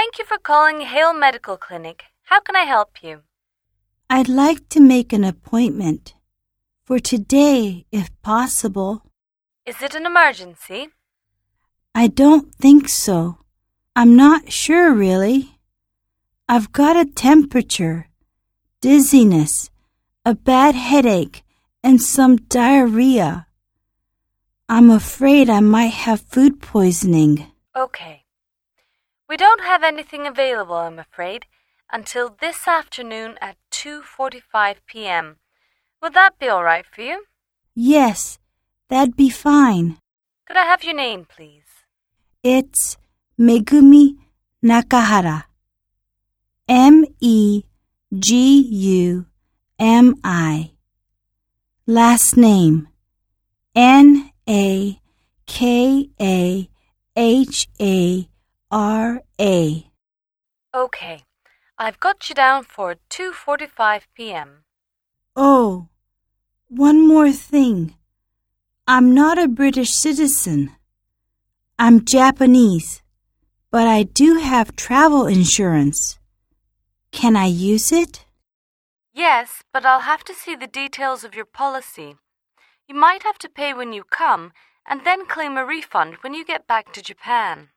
Thank you for calling Hale Medical Clinic. How can I help you? I'd like to make an appointment for today, if possible. Is it an emergency? I don't think so. I'm not sure, really. I've got a temperature, dizziness, a bad headache, and some diarrhea. I'm afraid I might have food poisoning. Okay. We don't have anything available, I'm afraid, until this afternoon at 2:45 p.m. Would that be all right for you? Yes, that'd be fine. Could I have your name, please? It's Megumi Nakahara. M E G U M I. Last name N A K A H A R A. Okay. I've got you down for 2:45 p.m. Oh, one more thing. I'm not a British citizen. I'm Japanese, but I do have travel insurance. Can I use it? Yes, but I'll have to see the details of your policy. You might have to pay when you come and then claim a refund when you get back to Japan.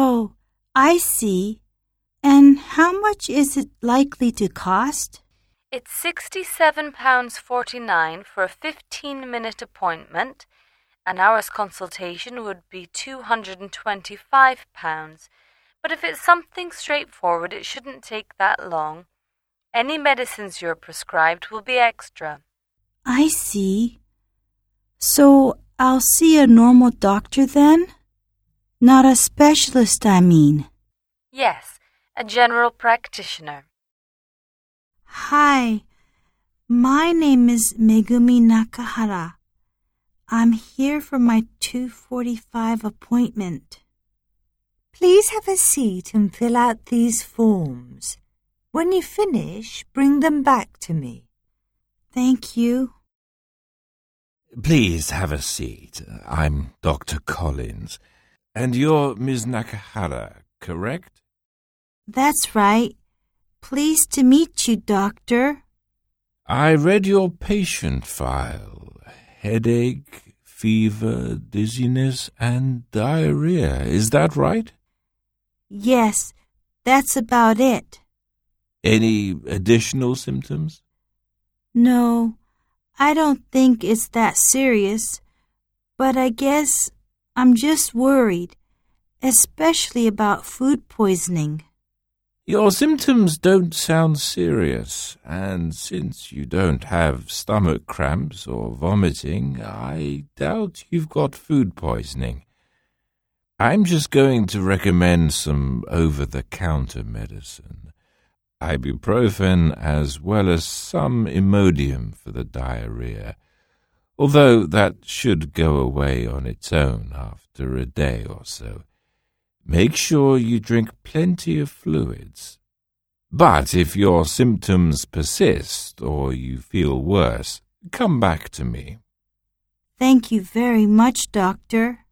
Oh, I see. And how much is it likely to cost? It's £67.49 for a 15 minute appointment. An hour's consultation would be £225. But if it's something straightforward, it shouldn't take that long. Any medicines you're prescribed will be extra. I see. So I'll see a normal doctor then? Not a specialist, I mean. Yes, a general practitioner. Hi, my name is Megumi Nakahara. I'm here for my 2:45 appointment. Please have a seat and fill out these forms. When you finish, bring them back to me. Thank you. Please have a seat. I'm Dr. Collins. And you're Ms. Nakahara, correct? That's right. Pleased to meet you, doctor. I read your patient file. Headache, fever, dizziness, and diarrhea. Is that right? Yes, that's about it. Any additional symptoms? No, I don't think it's that serious, but I guess I'm just worried, especially about food poisoning. Your symptoms don't sound serious, and since you don't have stomach cramps or vomiting, I doubt you've got food poisoning. I'm just going to recommend some over the counter medicine ibuprofen as well as some Imodium for the diarrhea, although that should go away on its own after a day or so. Make sure you drink plenty of fluids. But if your symptoms persist or you feel worse, come back to me. Thank you very much, doctor.